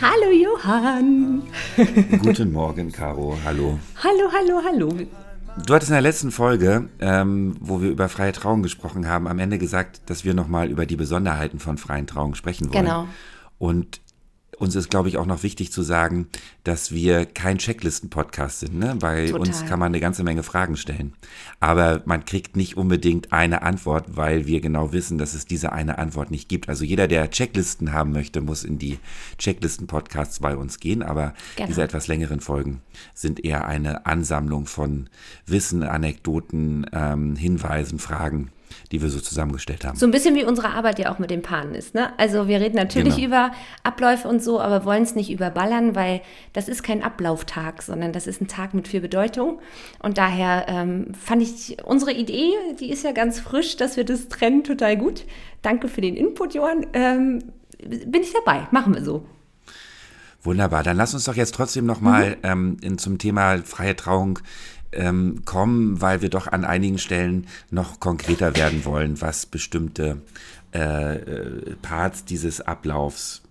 Hallo Johann. Guten Morgen, Caro. Hallo. Hallo, hallo, hallo. Du hattest in der letzten Folge, ähm, wo wir über freie Trauung gesprochen haben, am Ende gesagt, dass wir nochmal über die Besonderheiten von freien Trauungen sprechen wollen. Genau. Und uns ist, glaube ich, auch noch wichtig zu sagen, dass wir kein Checklisten-Podcast sind. Ne? Bei Total. uns kann man eine ganze Menge Fragen stellen. Aber man kriegt nicht unbedingt eine Antwort, weil wir genau wissen, dass es diese eine Antwort nicht gibt. Also jeder, der Checklisten haben möchte, muss in die Checklisten-Podcasts bei uns gehen. Aber Genau. diese etwas längeren Folgen sind eher eine Ansammlung von Wissen, Anekdoten, ähm, Hinweisen, Fragen, die wir so zusammengestellt haben. So ein bisschen wie unsere Arbeit ja auch mit den Paaren ist. Ne? Also wir reden natürlich Genau. über Abläufe und so, aber wollen es nicht überballern, weil das ist kein Ablauftag, sondern das ist ein Tag mit viel Bedeutung. Und daher ähm, fand ich unsere Idee, die ist ja ganz frisch, dass wir das trennen, total gut. Danke für den Input, Johann. Ähm, bin ich dabei, machen wir so. Wunderbar, dann lass uns doch jetzt trotzdem nochmal Mhm. ähm, in, zum Thema freie Trauung ähm, kommen, weil wir doch an einigen Stellen noch konkreter werden wollen, was bestimmte äh, äh, Parts dieses Ablaufs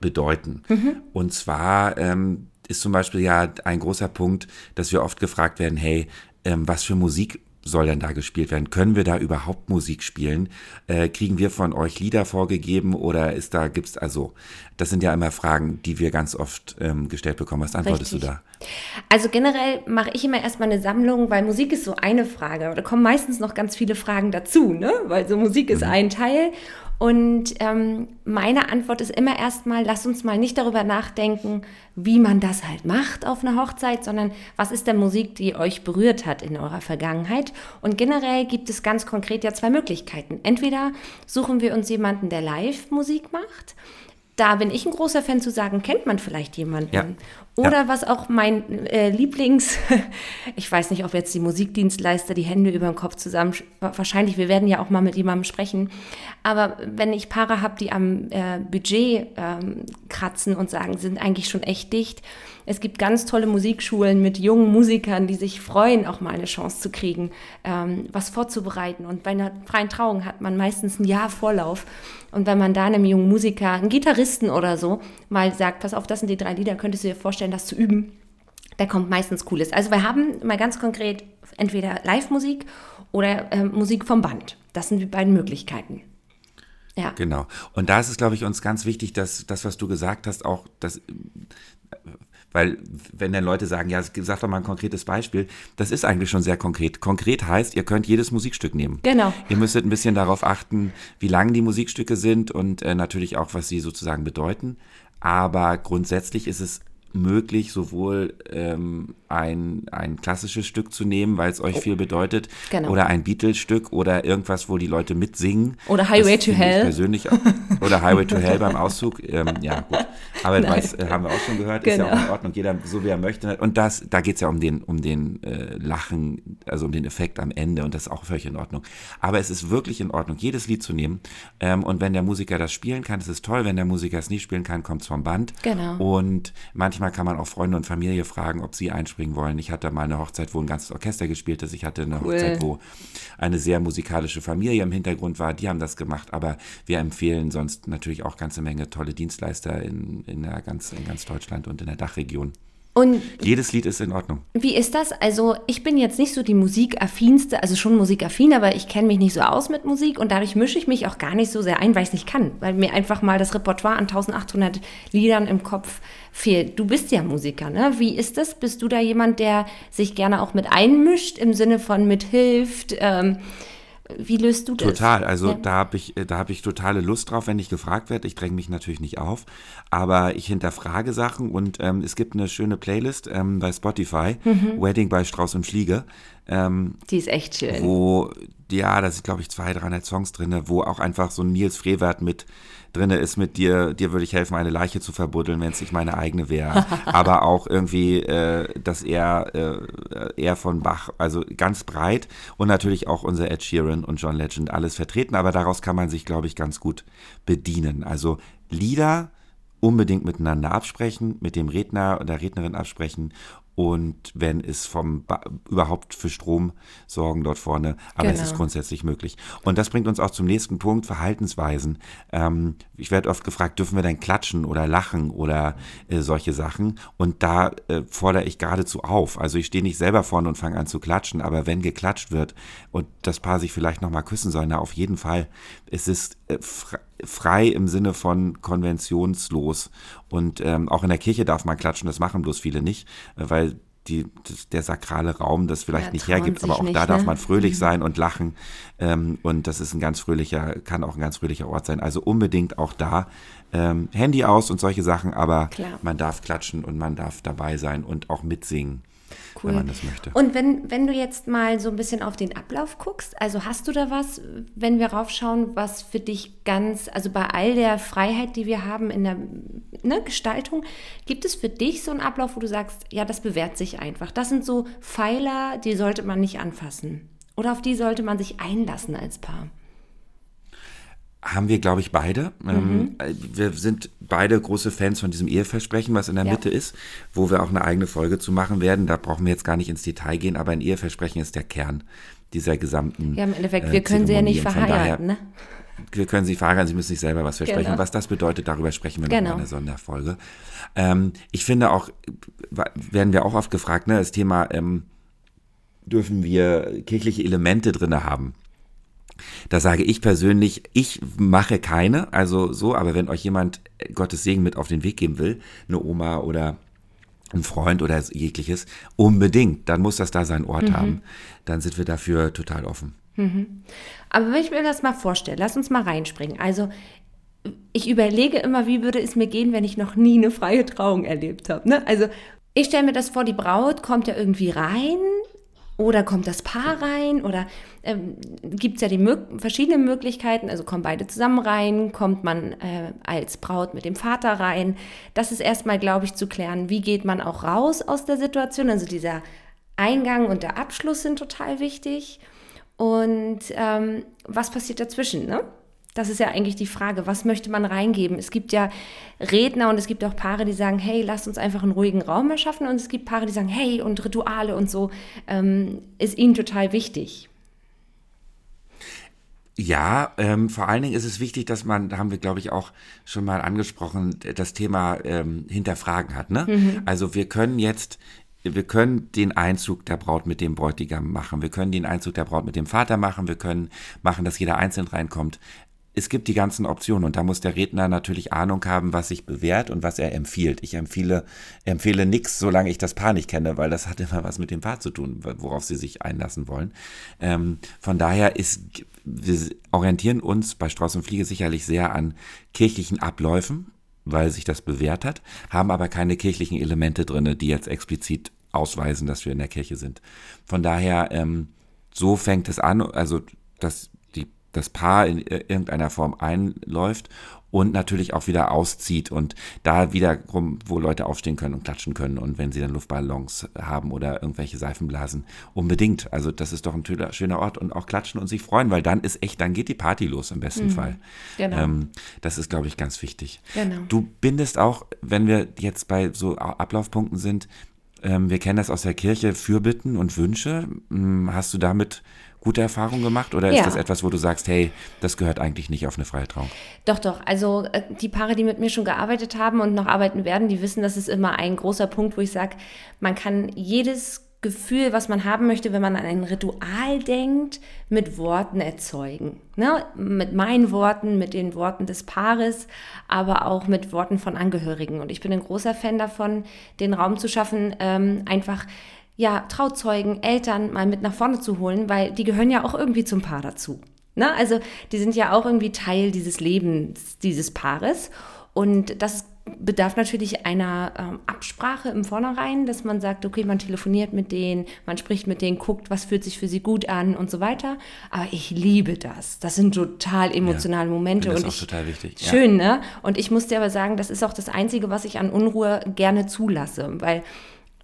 bedeuten. Mhm. Und zwar ähm, ist zum Beispiel ja ein großer Punkt, dass wir oft gefragt werden, hey, ähm, was für Musik soll denn da gespielt werden? Können wir da überhaupt Musik spielen? Äh, kriegen wir von euch Lieder vorgegeben oder ist da, gibt's also, das sind ja immer Fragen, die wir ganz oft ähm, gestellt bekommen. Was antwortest Richtig. du da? Also generell mache ich immer erstmal eine Sammlung, weil Musik ist so eine Frage. Da kommen meistens noch ganz viele Fragen dazu, ne? Weil so Musik ist ein Teil. Und ähm, meine Antwort ist immer erstmal, lasst uns mal nicht darüber nachdenken, wie man das halt macht auf einer Hochzeit, sondern was ist denn Musik, die euch berührt hat in eurer Vergangenheit. Und generell gibt es ganz konkret ja zwei Möglichkeiten. Entweder suchen wir uns jemanden, der Live-Musik macht. Da bin ich ein großer Fan zu sagen, kennt man vielleicht jemanden. Ja. Oder was auch mein äh, Lieblings, ich weiß nicht, ob jetzt die Musikdienstleister die Hände über den Kopf zusammen, wahrscheinlich, wir werden ja auch mal mit jemandem sprechen, aber wenn ich Paare habe, die am äh, Budget ähm, kratzen und sagen, sind eigentlich schon echt dicht, es gibt ganz tolle Musikschulen mit jungen Musikern, die sich freuen, auch mal eine Chance zu kriegen, ähm, was vorzubereiten. Und bei einer freien Trauung hat man meistens ein Jahr Vorlauf. Und wenn man da einem jungen Musiker, einen Gitarristen oder so, mal sagt, pass auf, das sind die drei Lieder, könntest du dir vorstellen, das zu üben, da kommt meistens Cooles. Also wir haben mal ganz konkret entweder Live-Musik oder ähm, Musik vom Band. Das sind die beiden Möglichkeiten. Ja. Genau. Und da ist es, glaube ich, uns ganz wichtig, dass das, was du gesagt hast, auch das, weil wenn dann Leute sagen, ja, sag doch mal ein konkretes Beispiel, das ist eigentlich schon sehr konkret. Konkret heißt, ihr könnt jedes Musikstück nehmen. Genau. Ihr müsstet ein bisschen darauf achten, wie lang die Musikstücke sind und äh, natürlich auch, was sie sozusagen bedeuten. Aber grundsätzlich ist es möglich, sowohl ähm, ein, ein klassisches Stück zu nehmen, weil es euch viel bedeutet, Genau. oder ein Beatles-Stück oder irgendwas, wo die Leute mitsingen. Oder Highway Das to Hell. Persönlich. Oder Highway to Hell beim Auszug. Ähm, ja, gut. Aber das äh, haben wir auch schon gehört, ist ja Genau. auch in Ordnung. Jeder so wie er möchte. Und das, da geht es ja um den, um den äh, Lachen, also um den Effekt am Ende und das ist auch völlig in Ordnung. Aber es ist wirklich in Ordnung, jedes Lied zu nehmen. Ähm, und wenn der Musiker das spielen kann, ist es toll. Wenn der Musiker es nicht spielen kann, kommt es vom Band. Genau. Und manchmal kann man auch Freunde und Familie fragen, ob sie einspringen wollen. Ich hatte mal eine Hochzeit, wo ein ganzes Orchester gespielt ist. Ich hatte eine Cool. Hochzeit, wo eine sehr musikalische Familie im Hintergrund war. Die haben das gemacht. Aber wir empfehlen sonst natürlich auch ganze Menge tolle Dienstleister in, in, ganz, in ganz Deutschland und in der Dachregion. Und Jedes Lied ist in Ordnung. Wie ist das? Also ich bin jetzt nicht so die musikaffinste, also schon musikaffin, aber ich kenne mich nicht so aus mit Musik und dadurch mische ich mich auch gar nicht so sehr ein, weil ich es nicht kann, weil mir einfach mal das Repertoire an 1800 Liedern im Kopf fehlt. Du bist ja Musiker, ne? Wie ist das? Bist du da jemand, der sich gerne auch mit einmischt im Sinne von mithilft? Ähm, wie löst du das? Total, also Ja. da habe ich, da habe ich totale Lust drauf, wenn ich gefragt werde. Ich dränge mich natürlich nicht auf, aber ich hinterfrage Sachen und ähm, es gibt eine schöne Playlist ähm, bei Spotify, Mhm. Wedding bei Strauß und Fliege, ähm, Die ist echt schön. wo, ja, da sind glaube ich 200, 300 Songs drin, wo auch einfach so ein Nils Frevert mit drin ist mit dir, dir würde ich helfen, eine Leiche zu verbuddeln, wenn es nicht meine eigene wäre. Aber auch irgendwie äh, das eher, äh, eher von Bach, also ganz breit und natürlich auch unser Ed Sheeran und John Legend alles vertreten, aber daraus kann man sich, glaube ich, ganz gut bedienen. Also Lieder unbedingt miteinander absprechen, mit dem Redner oder Rednerin absprechen und wenn es vom ba überhaupt für Strom sorgen dort vorne. Aber genau. es ist genau. grundsätzlich möglich. Und das bringt uns auch zum nächsten Punkt, Verhaltensweisen. Ähm, ich werde oft gefragt, dürfen wir denn klatschen oder lachen oder äh, solche Sachen? Und da äh, fordere ich geradezu auf. Also ich stehe nicht selber vorne und fange an zu klatschen, aber wenn geklatscht wird und das Paar sich vielleicht nochmal küssen soll, na auf jeden Fall. Es ist äh, frei im Sinne von konventionslos. Und ähm, auch in der Kirche darf man klatschen, das machen bloß viele nicht, äh, weil die, der sakrale Raum das vielleicht ja, nicht hergibt, aber auch nicht, da darf ne? man fröhlich mhm. sein und lachen. Ähm, und das ist ein ganz fröhlicher, kann auch ein ganz fröhlicher Ort sein. Also unbedingt auch da ähm, Handy aus und solche Sachen, aber Klar. man darf klatschen und man darf dabei sein und auch mitsingen cool. wenn man das möchte. Und wenn, wenn du jetzt mal so ein bisschen auf den Ablauf guckst, also hast du da was, wenn wir raufschauen, was für dich ganz, also bei all der Freiheit, die wir haben in der ne, Gestaltung, gibt es für dich so einen Ablauf, wo du sagst, ja, das bewährt sich einfach. Das sind so Pfeiler, die sollte man nicht anfassen. Oder auf die sollte man sich einlassen als Paar haben wir, glaube ich, beide. Ähm, mhm. wir sind beide große Fans von diesem Eheversprechen, was in der ja. Mitte ist, wo wir auch eine eigene Folge zu machen werden. Da brauchen wir jetzt gar nicht ins Detail gehen, aber ein Eheversprechen ist der Kern dieser gesamten. Ja, im Endeffekt, äh, wir können sie ja nicht verheiraten, ne? Wir können sie verheiraten, sie müssen sich selber was versprechen. Genau. Was das bedeutet, darüber sprechen wir genau. noch in einer Sonderfolge. Ähm, ich finde auch, werden wir auch oft gefragt, ne, das Thema, ähm, dürfen wir kirchliche Elemente drin haben? Da sage ich persönlich, ich mache keine, also so, aber wenn euch jemand Gottes Segen mit auf den Weg geben will, eine Oma oder ein Freund oder jegliches, unbedingt, dann muss das da seinen Ort mhm. haben. Dann sind wir dafür total offen. Mhm. Aber wenn ich mir das mal vorstelle, lass uns mal reinspringen. Also ich überlege immer, wie würde es mir gehen, wenn ich noch nie eine freie Trauung erlebt habe. Ne? Also ich stelle mir das vor, die Braut kommt ja irgendwie rein, oder kommt das Paar rein? Oder ähm, gibt es ja die Mö verschiedenen Möglichkeiten. Also kommen beide zusammen rein, kommt man äh, als Braut mit dem Vater rein. Das ist erstmal, glaube ich, zu klären, wie geht man auch raus aus der Situation. Also dieser Eingang und der Abschluss sind total wichtig. Und ähm, was passiert dazwischen? Ne? Das ist ja eigentlich die Frage, was möchte man reingeben? Es gibt ja Redner und es gibt auch Paare, die sagen, hey, lasst uns einfach einen ruhigen Raum erschaffen. Und es gibt Paare, die sagen, hey, und Rituale und so ähm, ist ihnen total wichtig. Ja, ähm, vor allen Dingen ist es wichtig, dass man, da haben wir, glaube ich, auch schon mal angesprochen, das Thema ähm, hinterfragen hat. Ne? Mhm. Also wir können jetzt wir können den Einzug der Braut mit dem Bräutigam machen. Wir können den Einzug der Braut mit dem Vater machen. Wir können machen, dass jeder einzeln reinkommt es gibt die ganzen Optionen und da muss der Redner natürlich Ahnung haben, was sich bewährt und was er empfiehlt. Ich empfehle, empfehle nichts, solange ich das Paar nicht kenne, weil das hat immer was mit dem Paar zu tun, worauf sie sich einlassen wollen. Ähm, von daher ist, wir orientieren uns bei Strauß und Fliege sicherlich sehr an kirchlichen Abläufen, weil sich das bewährt hat, haben aber keine kirchlichen Elemente drin, die jetzt explizit ausweisen, dass wir in der Kirche sind. Von daher, ähm, so fängt es an, also das das Paar in irgendeiner Form einläuft und natürlich auch wieder auszieht und da wiederum, wo Leute aufstehen können und klatschen können und wenn sie dann Luftballons haben oder irgendwelche Seifenblasen, unbedingt. Also das ist doch ein schöner Ort und auch klatschen und sich freuen, weil dann ist echt, dann geht die Party los im besten mhm. Fall. Genau. Ähm, das ist, glaube ich, ganz wichtig. Genau. Du bindest auch, wenn wir jetzt bei so Ablaufpunkten sind, ähm, wir kennen das aus der Kirche, Fürbitten und Wünsche. Hm, hast du damit gute Erfahrungen gemacht oder ja. ist das etwas, wo du sagst, hey, das gehört eigentlich nicht auf eine freie Trauung? Doch, doch. Also äh, die Paare, die mit mir schon gearbeitet haben und noch arbeiten werden, die wissen, das ist immer ein großer Punkt, wo ich sage, man kann jedes Gefühl, was man haben möchte, wenn man an ein Ritual denkt, mit Worten erzeugen. Ne? Mit meinen Worten, mit den Worten des Paares, aber auch mit Worten von Angehörigen. Und ich bin ein großer Fan davon, den Raum zu schaffen, ähm, einfach ja, Trauzeugen, Eltern mal mit nach vorne zu holen, weil die gehören ja auch irgendwie zum Paar dazu. Ne? Also die sind ja auch irgendwie Teil dieses Lebens dieses Paares. Und das bedarf natürlich einer ähm, Absprache im Vornherein, dass man sagt, okay, man telefoniert mit denen, man spricht mit denen, guckt, was fühlt sich für sie gut an und so weiter. Aber ich liebe das. Das sind total emotionale ja, Momente. Das ist auch ich, total wichtig. Schön, ja. ne? Und ich muss dir aber sagen, das ist auch das Einzige, was ich an Unruhe gerne zulasse, weil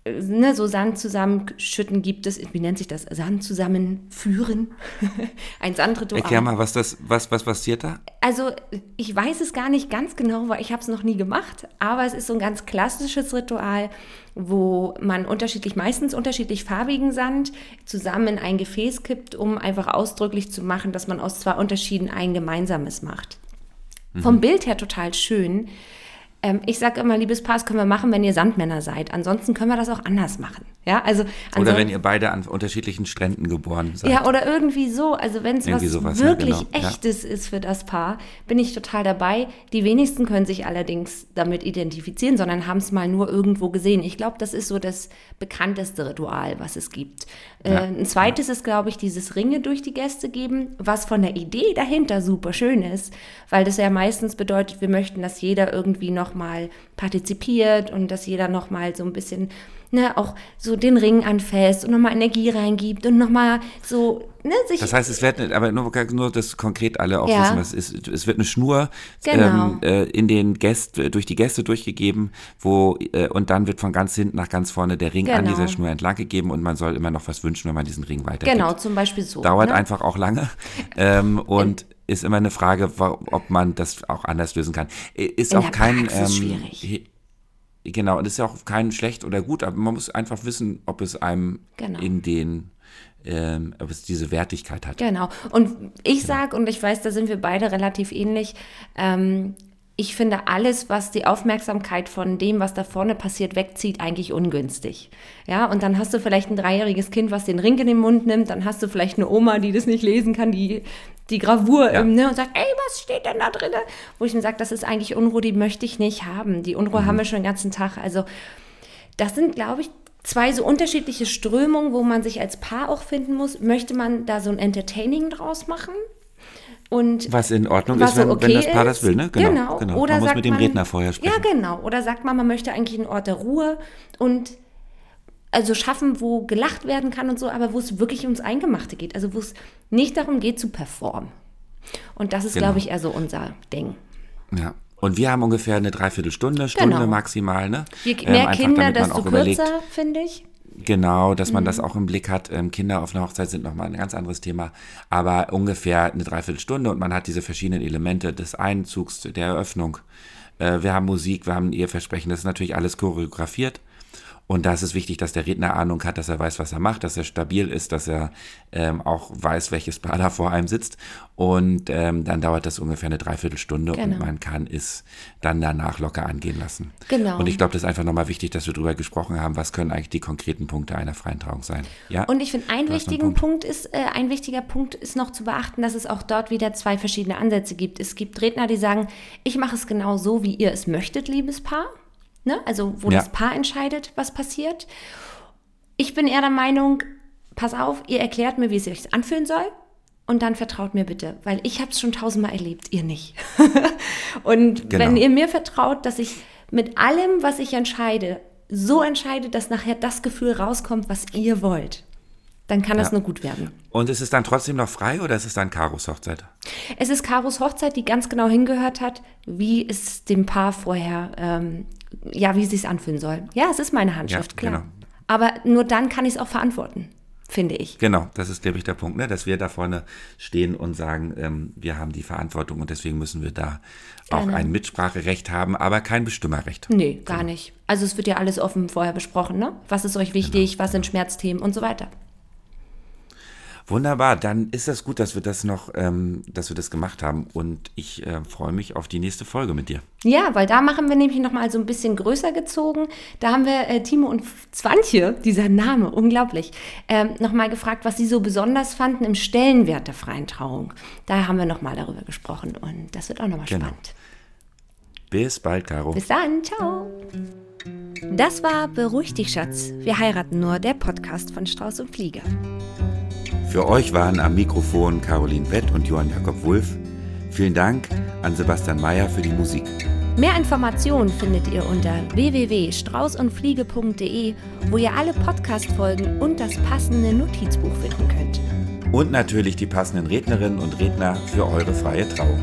ne, so Sand zusammenschütten gibt es, wie nennt sich das? Sand zusammenführen. Ein Sandritual. Erklär mal, was das, was, was passiert da? Also, ich weiß es gar nicht ganz genau, weil ich habe es noch nie gemacht, aber es ist so ein ganz klassisches Ritual, wo man unterschiedlich, meistens unterschiedlich farbigen Sand zusammen in ein Gefäß kippt, um einfach ausdrücklich zu machen, dass man aus zwei Unterschieden ein gemeinsames macht. Mhm. Vom Bild her total schön. Ähm, ich sage immer, liebes Paar, das können wir machen, wenn ihr Sandmänner seid. Ansonsten können wir das auch anders machen. Ja, also oder wenn ihr beide an unterschiedlichen Stränden geboren seid. Ja, oder irgendwie so. Also wenn es was sowas, wirklich ja, genau. Echtes ja. ist für das Paar, bin ich total dabei. Die wenigsten können sich allerdings damit identifizieren, sondern haben es mal nur irgendwo gesehen. Ich glaube, das ist so das bekannteste Ritual, was es gibt. Äh, ja. ein zweites ist, glaube ich, dieses Ringe durch die Gäste geben, was von der Idee dahinter super schön ist, weil das ja meistens bedeutet, wir möchten, dass jeder irgendwie nochmal partizipiert und dass jeder nochmal so ein bisschen ne, auch so den Ring anfasst und nochmal Energie reingibt und nochmal so, ne, sich. Das heißt, es wird, aber nur, nur das konkret alle auch ja. wissen, was ist. Es wird eine Schnur genau. ähm, äh, in den Gäste, durch die Gäste durchgegeben, wo, äh, und dann wird von ganz hinten nach ganz vorne der Ring genau. an dieser Schnur entlang gegeben und man soll immer noch was wünschen, wenn man diesen Ring weitergibt. Genau, zum Beispiel so. Dauert ne? einfach auch lange. ähm, und ist immer eine Frage, ob man das auch anders lösen kann. Ist in auch kein ähm, schwierig. Genau, und das ist ja auch kein schlecht oder gut, aber man muss einfach wissen, ob es einem genau. in den ähm, ob es diese Wertigkeit hat. Genau. Und ich genau. sage, und ich weiß, da sind wir beide relativ ähnlich, ähm, ich finde alles, was die Aufmerksamkeit von dem, was da vorne passiert, wegzieht, eigentlich ungünstig. Ja, und dann hast du vielleicht ein dreijähriges Kind, was den Ring in den Mund nimmt, dann hast du vielleicht eine Oma, die das nicht lesen kann, die die Gravur ja. ähm, ne, und sagt, ey, was steht denn da drin? Wo ich mir sage, das ist eigentlich Unruhe, die möchte ich nicht haben. Die Unruhe mhm. haben wir schon den ganzen Tag. Also das sind, glaube ich, zwei so unterschiedliche Strömungen, wo man sich als Paar auch finden muss. Möchte man da so ein Entertaining draus machen? Und was in Ordnung ist, wenn, okay wenn, das Paar das will, ne? Genau. genau. genau. Oder man muss mit dem man, Redner vorher sprechen. Ja, genau. Oder sagt man, man möchte eigentlich einen Ort der Ruhe und also schaffen, wo gelacht werden kann und so, aber wo es wirklich ums Eingemachte geht. Also wo es nicht darum geht zu performen. Und das ist, genau. glaube ich, eher so unser Ding. Ja. Und wir haben ungefähr eine Dreiviertelstunde, Stunde genau. maximal. Ne? Je ähm, mehr ähm, Kinder, desto kürzer, finde ich. Genau, dass man mhm. das auch im Blick hat. Ähm, Kinder auf einer Hochzeit sind nochmal ein ganz anderes Thema. Aber ungefähr eine Dreiviertelstunde und man hat diese verschiedenen Elemente des Einzugs, der Eröffnung. Äh, wir haben Musik, wir haben ein Eheversprechen. Das ist natürlich alles choreografiert. Und da ist es wichtig, dass der Redner Ahnung hat, dass er weiß, was er macht, dass er stabil ist, dass er ähm, auch weiß, welches Paar da vor einem sitzt. Und ähm, dann dauert das ungefähr eine Dreiviertelstunde genau. und man kann es dann danach locker angehen lassen. Genau. Und ich glaube, das ist einfach nochmal wichtig, dass wir darüber gesprochen haben, was können eigentlich die konkreten Punkte einer freien Trauung sein. Ja? Und ich finde, ein, wichtigen Punkt. Punkt ist, äh, ein wichtiger Punkt ist noch zu beachten, dass es auch dort wieder zwei verschiedene Ansätze gibt. Es gibt Redner, die sagen, ich mache es genau so, wie ihr es möchtet, liebes Paar. Ne? Also wo ja. das Paar entscheidet, was passiert. Ich bin eher der Meinung, pass auf, ihr erklärt mir, wie es sich anfühlen soll. Und dann vertraut mir bitte, weil ich habe es schon tausendmal erlebt, ihr nicht. und genau. wenn ihr mir vertraut, dass ich mit allem, was ich entscheide, so entscheide, dass nachher das Gefühl rauskommt, was ihr wollt, dann kann ja. das nur gut werden. Und ist es dann trotzdem noch frei oder ist es dann Karos Hochzeit? Es ist Karos Hochzeit, die ganz genau hingehört hat, wie es dem Paar vorher ähm, ja, wie es sich anfühlen soll. Ja, es ist meine Handschrift, ja, klar. Genau. Aber nur dann kann ich es auch verantworten, finde ich. Genau, das ist, glaube ich, der Punkt, ne? dass wir da vorne stehen und sagen, ähm, wir haben die Verantwortung und deswegen müssen wir da auch ein Mitspracherecht haben, aber kein Bestimmerrecht. Nee, gar genau. nicht. Also es wird ja alles offen vorher besprochen, ne? Was ist euch wichtig, genau. was sind Schmerzthemen und so weiter. Wunderbar, dann ist das gut, dass wir das noch, ähm, dass wir das gemacht haben und ich äh, freue mich auf die nächste Folge mit dir. Ja, weil da machen wir nämlich nochmal so ein bisschen größer gezogen. Da haben wir äh, Timo und Zwantje, dieser Name, unglaublich, ähm, nochmal gefragt, was sie so besonders fanden im Stellenwert der freien Trauung. Da haben wir nochmal darüber gesprochen und das wird auch nochmal genau. spannend. Bis bald, Caro. Bis dann, ciao. Das war Beruhig dich, Schatz. Wir heiraten nur, der Podcast von Strauß und Flieger. Für euch waren am Mikrofon Caroline Wett und Johann Jakob Wulff. Vielen Dank an Sebastian Mayer für die Musik. Mehr Informationen findet ihr unter www.straußundfliege.de, wo ihr alle Podcast-Folgen und das passende Notizbuch finden könnt. Und natürlich die passenden Rednerinnen und Redner für eure freie Trauung.